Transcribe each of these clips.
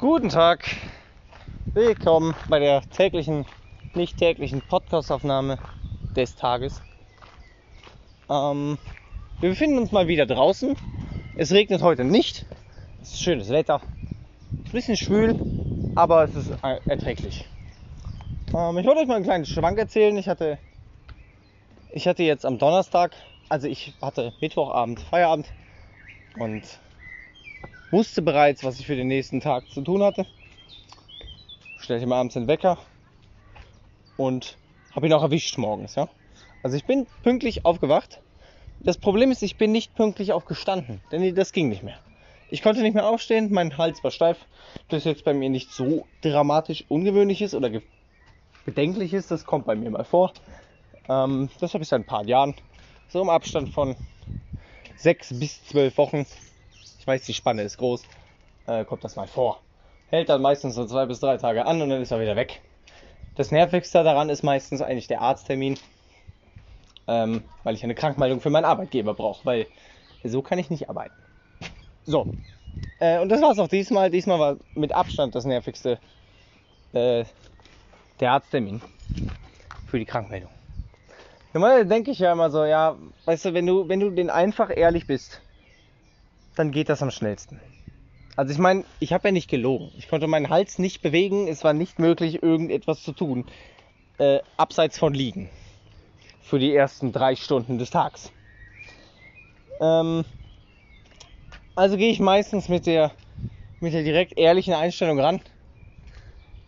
Guten Tag. Willkommen bei der täglichen, nicht täglichen Podcastaufnahme des Tages. Ähm, wir befinden uns mal wieder draußen. Es regnet heute nicht. Es ist schönes Wetter. Ein bisschen schwül, aber es ist erträglich. Ähm, ich wollte euch mal einen kleinen Schwank erzählen. Ich hatte, ich hatte jetzt am Donnerstag, also ich hatte Mittwochabend Feierabend und wusste bereits, was ich für den nächsten Tag zu tun hatte. Stellte mir abends den Wecker und habe ihn auch erwischt morgens. Ja? Also ich bin pünktlich aufgewacht. Das Problem ist, ich bin nicht pünktlich aufgestanden, denn das ging nicht mehr. Ich konnte nicht mehr aufstehen, mein Hals war steif. Das jetzt bei mir nicht so dramatisch ungewöhnlich ist oder bedenklich ist, das kommt bei mir mal vor. Ähm, das habe ich seit ein paar Jahren. So im Abstand von sechs bis zwölf Wochen ich weiß, die Spanne ist groß, äh, kommt das mal vor. Hält dann meistens so zwei bis drei Tage an und dann ist er wieder weg. Das Nervigste daran ist meistens eigentlich der Arzttermin, ähm, weil ich eine Krankmeldung für meinen Arbeitgeber brauche, weil so kann ich nicht arbeiten. So, äh, und das war es auch diesmal. Diesmal war mit Abstand das Nervigste äh, der Arzttermin für die Krankmeldung. Normalerweise denke ich ja immer so, ja, weißt du, wenn du, wenn du den einfach ehrlich bist, dann geht das am schnellsten. Also ich meine, ich habe ja nicht gelogen. Ich konnte meinen Hals nicht bewegen. Es war nicht möglich, irgendetwas zu tun. Äh, abseits von liegen. Für die ersten drei Stunden des Tags. Ähm, also gehe ich meistens mit der, mit der direkt ehrlichen Einstellung ran.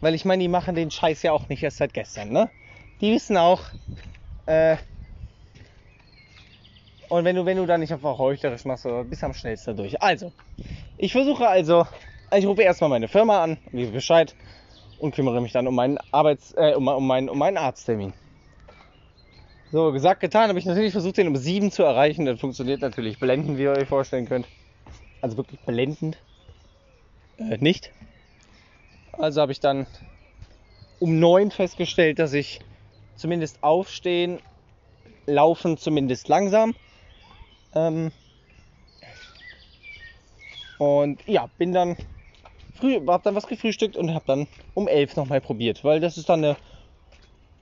Weil ich meine, die machen den Scheiß ja auch nicht erst seit gestern. Ne? Die wissen auch, äh, und wenn du, wenn du da nicht einfach heuchlerisch machst, bist du am schnellsten durch. Also, ich versuche also, ich rufe erstmal meine Firma an, gebe Bescheid und kümmere mich dann um meinen Arbeits, äh, um, um, meinen, um meinen Arzttermin. So, gesagt, getan, habe ich natürlich versucht, den um 7 zu erreichen. Das funktioniert natürlich blendend, wie ihr euch vorstellen könnt. Also wirklich blendend. Äh, nicht. Also habe ich dann um 9 festgestellt, dass ich zumindest aufstehen, laufen zumindest langsam ähm, und ja, bin dann früh, hab dann was gefrühstückt und habe dann um elf nochmal probiert, weil das ist dann eine,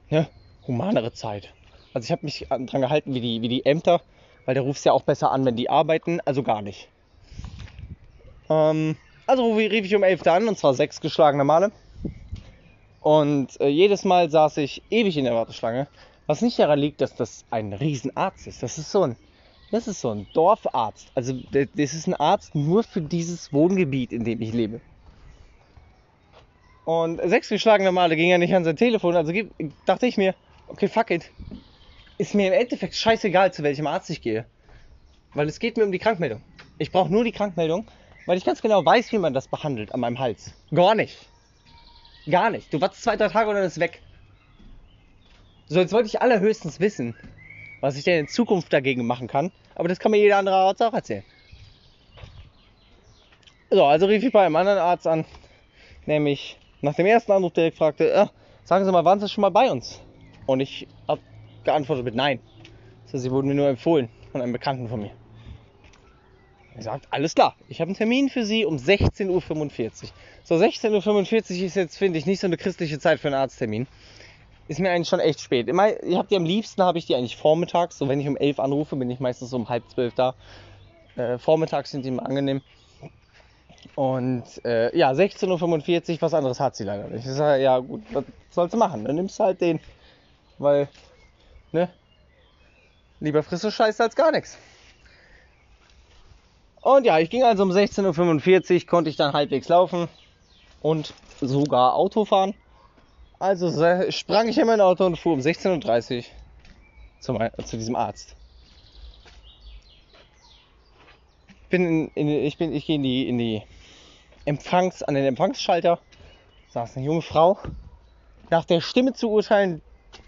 eine humanere Zeit. Also ich habe mich dran gehalten wie die, wie die Ämter, weil der ruft ja auch besser an, wenn die arbeiten, also gar nicht. Ähm, also rief ich um elf an und zwar sechs geschlagene Male. Und äh, jedes Mal saß ich ewig in der Warteschlange, was nicht daran liegt, dass das ein Riesenarzt ist. Das ist so ein das ist so ein Dorfarzt. Also das ist ein Arzt nur für dieses Wohngebiet, in dem ich lebe. Und sechs geschlagene Male ging er nicht an sein Telefon. Also dachte ich mir, okay, fuck it. Ist mir im Endeffekt scheißegal, zu welchem Arzt ich gehe. Weil es geht mir um die Krankmeldung. Ich brauche nur die Krankmeldung, weil ich ganz genau weiß, wie man das behandelt an meinem Hals. Gar nicht. Gar nicht. Du wartest zwei, drei Tage und dann ist weg. So, jetzt wollte ich allerhöchstens wissen, was ich denn in Zukunft dagegen machen kann. Aber das kann mir jeder andere Arzt auch erzählen. So, also rief ich bei einem anderen Arzt an, nämlich nach dem ersten Anruf direkt fragte, äh, sagen Sie mal, waren Sie schon mal bei uns? Und ich habe geantwortet mit Nein. Also, Sie wurden mir nur empfohlen von einem Bekannten von mir. Er sagt, alles klar, ich habe einen Termin für Sie um 16.45 Uhr. So, 16.45 Uhr ist jetzt, finde ich, nicht so eine christliche Zeit für einen Arzttermin ist mir eigentlich schon echt spät. Immer, ich habe die am liebsten, habe ich die eigentlich vormittags. So, wenn ich um 11 anrufe, bin ich meistens um halb zwölf da. Äh, vormittags sind die immer angenehm. Und äh, ja, 16.45 Uhr, was anderes hat sie leider nicht. Ich sage, ja gut, was sollst du machen? Dann nimmst du halt den. Weil, ne? Lieber frisst du Scheiße als gar nichts. Und ja, ich ging also um 16.45 Uhr, konnte ich dann halbwegs laufen und sogar Auto fahren. Also sprang ich in mein Auto und fuhr um 16.30 Uhr zum, zu diesem Arzt. Bin in, in, ich bin, ich gehe in die, in die Empfangs, an den Empfangsschalter, saß eine junge Frau. Nach der Stimme zu urteilen,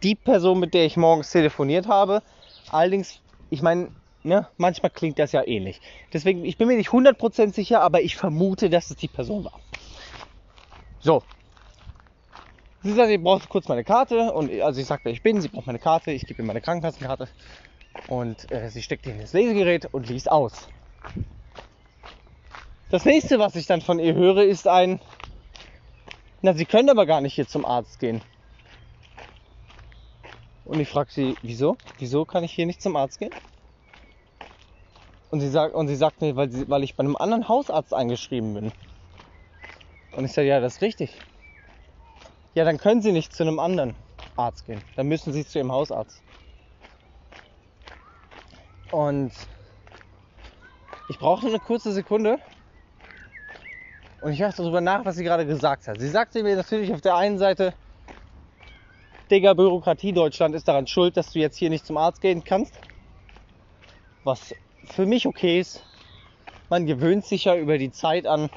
die Person, mit der ich morgens telefoniert habe. Allerdings, ich meine, ne, manchmal klingt das ja ähnlich. Deswegen, ich bin mir nicht 100% sicher, aber ich vermute, dass es die Person war. So, Sie sagt, ihr braucht kurz meine Karte und also ich sagte, wer ich bin, sie braucht meine Karte, ich gebe ihr meine Krankenkassenkarte und äh, sie steckt in das Lesegerät und liest aus. Das nächste, was ich dann von ihr höre, ist ein Na, Sie können aber gar nicht hier zum Arzt gehen. Und ich frage sie, wieso? Wieso kann ich hier nicht zum Arzt gehen? Und sie sagt, und sie sagt mir, weil, sie, weil ich bei einem anderen Hausarzt eingeschrieben bin. Und ich sage, ja, das ist richtig. Ja, dann können Sie nicht zu einem anderen Arzt gehen. Dann müssen Sie zu Ihrem Hausarzt. Und ich brauchte eine kurze Sekunde. Und ich dachte darüber nach, was sie gerade gesagt hat. Sie sagte mir natürlich auf der einen Seite, Digga, Bürokratie Deutschland ist daran schuld, dass du jetzt hier nicht zum Arzt gehen kannst. Was für mich okay ist. Man gewöhnt sich ja über die Zeit an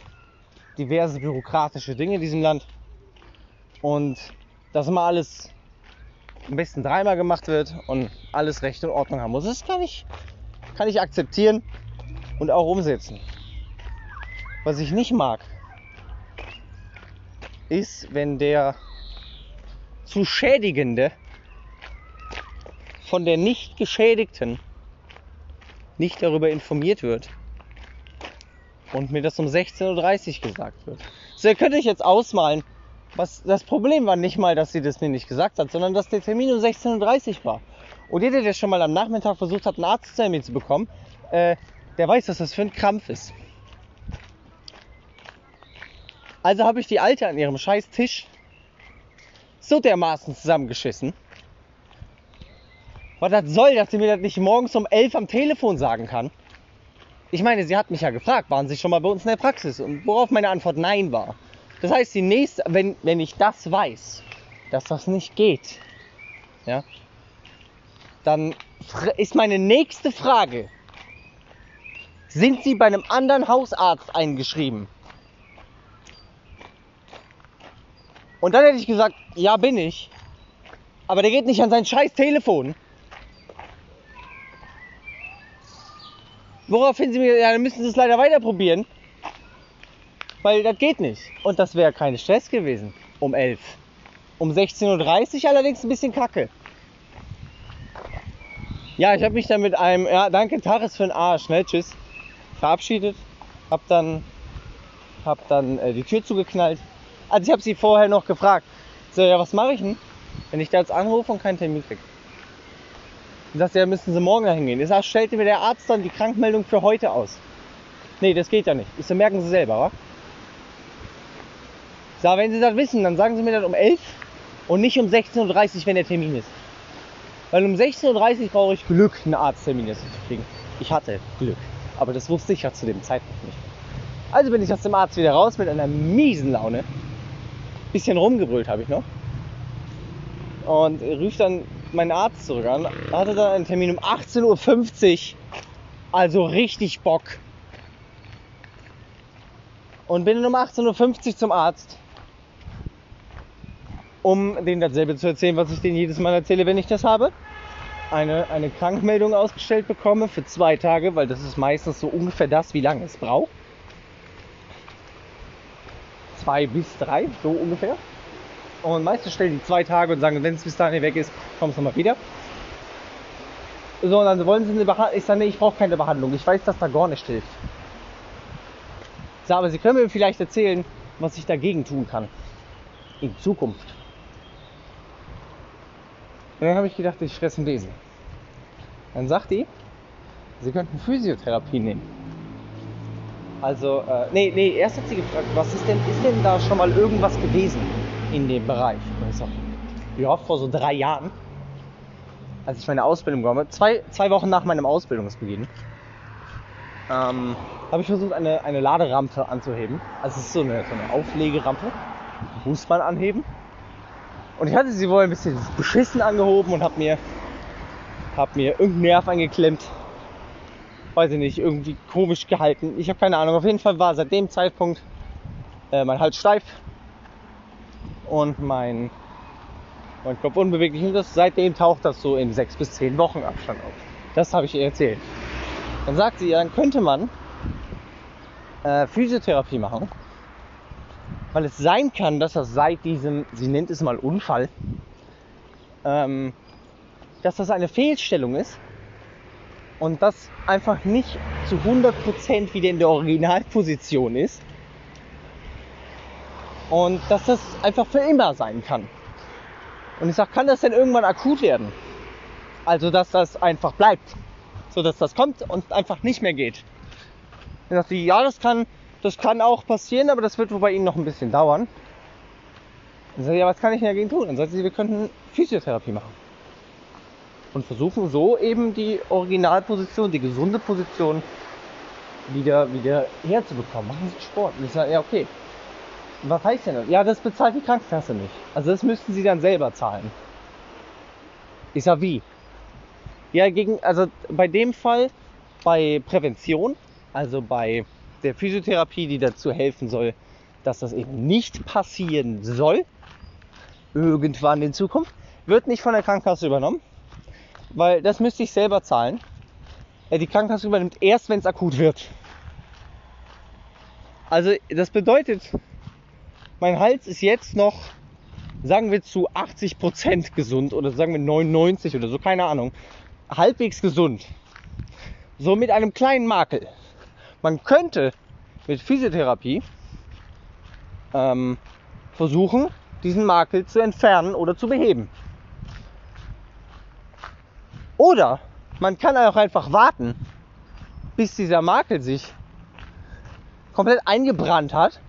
diverse bürokratische Dinge in diesem Land. Und dass immer alles am besten dreimal gemacht wird und alles Recht und Ordnung haben muss. Das kann ich, kann ich akzeptieren und auch umsetzen. Was ich nicht mag, ist, wenn der zu Schädigende von der nicht Geschädigten nicht darüber informiert wird und mir das um 16.30 Uhr gesagt wird. So, ihr könnt euch jetzt ausmalen, was das Problem war nicht mal, dass sie das mir nicht gesagt hat, sondern dass der Termin um 16.30 Uhr war. Und jeder, der schon mal am Nachmittag versucht hat, einen Arzttermin zu bekommen, äh, der weiß, dass das für ein Krampf ist. Also habe ich die Alte an ihrem scheiß Tisch so dermaßen zusammengeschissen. Was das soll, dass sie mir das nicht morgens um 11 am Telefon sagen kann. Ich meine, sie hat mich ja gefragt, waren Sie schon mal bei uns in der Praxis? Und worauf meine Antwort Nein war. Das heißt, die nächste, wenn, wenn ich das weiß, dass das nicht geht, ja, dann ist meine nächste Frage, sind Sie bei einem anderen Hausarzt eingeschrieben? Und dann hätte ich gesagt, ja bin ich. Aber der geht nicht an sein scheiß Telefon. Woraufhin sie mir, ja, dann müssen sie es leider weiter probieren. Weil das geht nicht. Und das wäre kein Stress gewesen. Um 11. Um 16.30 Uhr allerdings ein bisschen kacke. Ja, ich habe mich dann mit einem, ja, danke, Tag ist für den Arsch, schnell, tschüss, verabschiedet. Hab dann, hab dann äh, die Tür zugeknallt. Also ich habe sie vorher noch gefragt. So, ja, was mache ich denn, wenn ich da jetzt anrufe und keinen Termin kriege? Und sagt, ja, müssen Sie morgen dahin gehen. Ich sag, stellte mir der Arzt dann die Krankmeldung für heute aus. Nee, das geht ja nicht. Ich so, merken Sie selber, wa? Sag, wenn Sie das wissen, dann sagen Sie mir das um 11 und nicht um 16.30 Uhr, wenn der Termin ist. Weil um 16.30 Uhr brauche ich Glück, einen Arzttermin jetzt zu kriegen. Ich hatte Glück. Aber das wusste ich ja zu dem Zeitpunkt nicht. Also bin ich aus dem Arzt wieder raus mit einer miesen Laune. Bisschen rumgebrüllt habe ich noch. Und rief dann meinen Arzt zurück an. Hatte dann einen Termin um 18.50 Uhr. Also richtig Bock. Und bin um 18.50 Uhr zum Arzt. Um denen dasselbe zu erzählen, was ich denen jedes Mal erzähle, wenn ich das habe. Eine, eine Krankmeldung ausgestellt bekomme für zwei Tage, weil das ist meistens so ungefähr das, wie lange es braucht. Zwei bis drei, so ungefähr. Und meistens stellen die zwei Tage und sagen, wenn es bis dahin weg ist, kommst du mal wieder. So, und dann wollen sie eine Behandlung. Ich sage, nee, ich brauche keine Behandlung. Ich weiß, dass da gar nicht hilft. So, aber Sie können mir vielleicht erzählen, was ich dagegen tun kann. In Zukunft. Und dann habe ich gedacht, ich fresse einen Besen. Dann sagt die, Sie könnten Physiotherapie nehmen. Also, äh, nee, nee, erst hat sie gefragt, was ist denn, ist denn da schon mal irgendwas gewesen? in dem Bereich. Und ich sag, ja, vor so drei Jahren, als ich meine Ausbildung gemacht habe, zwei, zwei Wochen nach meinem Ausbildungsbeginn, ähm, habe ich versucht, eine, eine Laderampe anzuheben. Also es ist so eine, so eine Auflegerampe, muss man anheben. Und ich hatte sie wohl ein bisschen beschissen angehoben und habe mir, hab mir irgendeinen Nerv eingeklemmt. Weiß ich nicht, irgendwie komisch gehalten. Ich habe keine Ahnung. Auf jeden Fall war seit dem Zeitpunkt äh, mein Hals steif und mein, mein Kopf unbeweglich. Und das, seitdem taucht das so in sechs bis zehn Wochen Abstand auf. Das habe ich ihr erzählt. Dann sagt sie, ja, dann könnte man äh, Physiotherapie machen, weil es sein kann, dass das seit diesem, sie nennt es mal Unfall, ähm, dass das eine Fehlstellung ist und das einfach nicht zu 100% wieder in der Originalposition ist Und dass das einfach für immer sein kann. Und ich sage, kann das denn irgendwann akut werden? Also, dass das einfach bleibt. So dass das kommt und einfach nicht mehr geht. Ich sagte, ja, das kann, das kann auch passieren, aber das wird wohl bei Ihnen noch ein bisschen dauern. Dann sage ich, ja, was kann ich denn dagegen tun? Dann sagt sie, wir könnten Physiotherapie machen. Und versuchen so eben die Originalposition, die gesunde Position wieder, wieder herzubekommen. Machen Sie Sport. Und ich sage, ja, okay. Was heißt denn das? Ja, das bezahlt die Krankenkasse nicht. Also das müssten Sie dann selber zahlen. Ich sage, wie? Ja, gegen, also bei dem Fall, bei Prävention, also bei der Physiotherapie, die dazu helfen soll, dass das eben nicht passieren soll, irgendwann in Zukunft, wird nicht von der Krankenkasse übernommen, weil das müsste ich selber zahlen. Die Krankenkasse übernimmt erst, wenn es akut wird. Also das bedeutet, mein Hals ist jetzt noch, sagen wir zu 80% gesund oder sagen wir 99% oder so, keine Ahnung, halbwegs gesund. So mit einem kleinen Makel. Man könnte mit Physiotherapie ähm, versuchen, diesen Makel zu entfernen oder zu beheben. Oder man kann auch einfach warten, bis dieser Makel sich komplett eingebrannt hat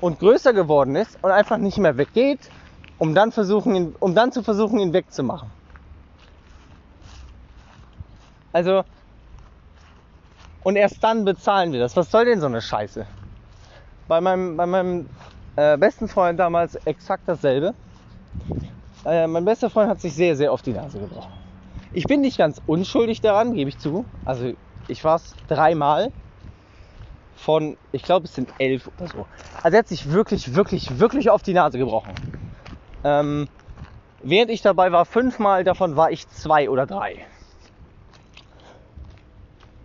und größer geworden ist und einfach nicht mehr weggeht, um dann, versuchen, um dann zu versuchen, ihn wegzumachen. Also, und erst dann bezahlen wir das. Was soll denn so eine Scheiße? Bei meinem, bei meinem äh, besten Freund damals exakt dasselbe. Äh, mein bester Freund hat sich sehr, sehr oft die Nase gebrochen. Ich bin nicht ganz unschuldig daran, gebe ich zu. Also ich war es dreimal von, ich glaube es sind elf oder so. Also er hat sich wirklich, wirklich, wirklich auf die Nase gebrochen. Ähm, während ich dabei war, fünfmal davon war ich zwei oder drei.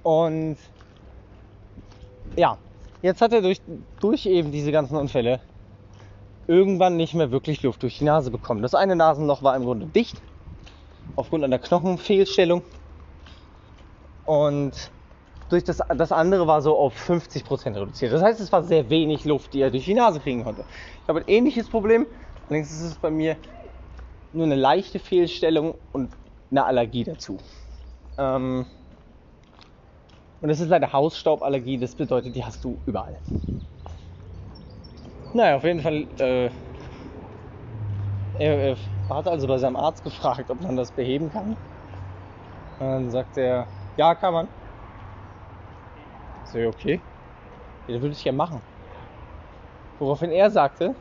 Und ja, jetzt hat er durch, durch eben diese ganzen Unfälle irgendwann nicht mehr wirklich Luft durch die Nase bekommen. Das eine Nasenloch war im Grunde dicht, aufgrund einer Knochenfehlstellung. Und durch das, das andere war so auf 50% reduziert. Das heißt, es war sehr wenig Luft, die er durch die Nase kriegen konnte. Ich habe ein ähnliches Problem, allerdings ist es bei mir nur eine leichte Fehlstellung und eine Allergie dazu. Ähm und das ist leider Hausstauballergie, das bedeutet, die hast du überall. Naja, auf jeden Fall. Äh, er, er hat also bei seinem Arzt gefragt, ob man das beheben kann. Und dann sagt er, ja, kann man. So, okay. Ja, das würde ich ja machen. Woraufhin er sagte,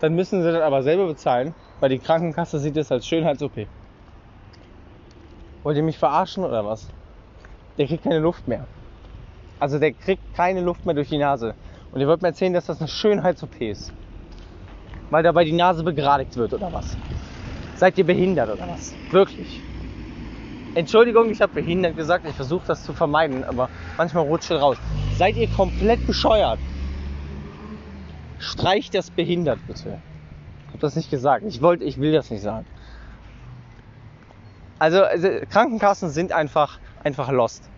dann müssen sie das aber selber bezahlen, weil die Krankenkasse sieht das als Schönheits-OP. Wollt ihr mich verarschen oder was? Der kriegt keine Luft mehr. Also der kriegt keine Luft mehr durch die Nase. Und ihr wollt mir erzählen, dass das eine Schönheits-OP ist. Weil dabei die Nase begradigt wird oder was? Seid ihr behindert oder was? Wirklich. Entschuldigung, ich habe behindert gesagt, ich versuche das zu vermeiden, aber manchmal rutscht raus. Seid ihr komplett bescheuert? Streicht das behindert bitte. Ich habe das nicht gesagt. Ich wollte, ich will das nicht sagen. Also, also Krankenkassen sind einfach, einfach lost.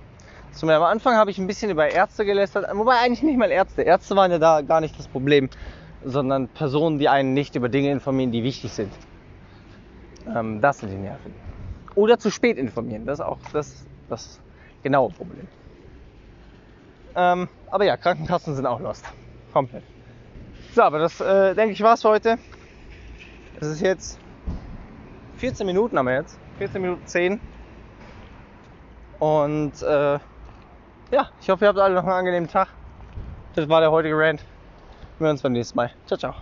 Zum am Anfang habe ich ein bisschen über Ärzte gelästert, wobei eigentlich nicht mal Ärzte. Ärzte waren ja da gar nicht das Problem, sondern Personen, die einen nicht über Dinge informieren, die wichtig sind. Ähm, das sind die Nerven. Oder zu spät informieren, das ist auch das, das genaue Problem. Ähm, aber ja, Krankenkassen sind auch lost. Komplett. So, aber das äh, denke ich war's für heute. Es ist jetzt 14 Minuten haben wir jetzt. 14 Minuten 10. Und äh, ja, ich hoffe, ihr habt alle noch einen angenehmen Tag. Das war der heutige Rant. Wir hören uns beim nächsten Mal. Ciao, ciao.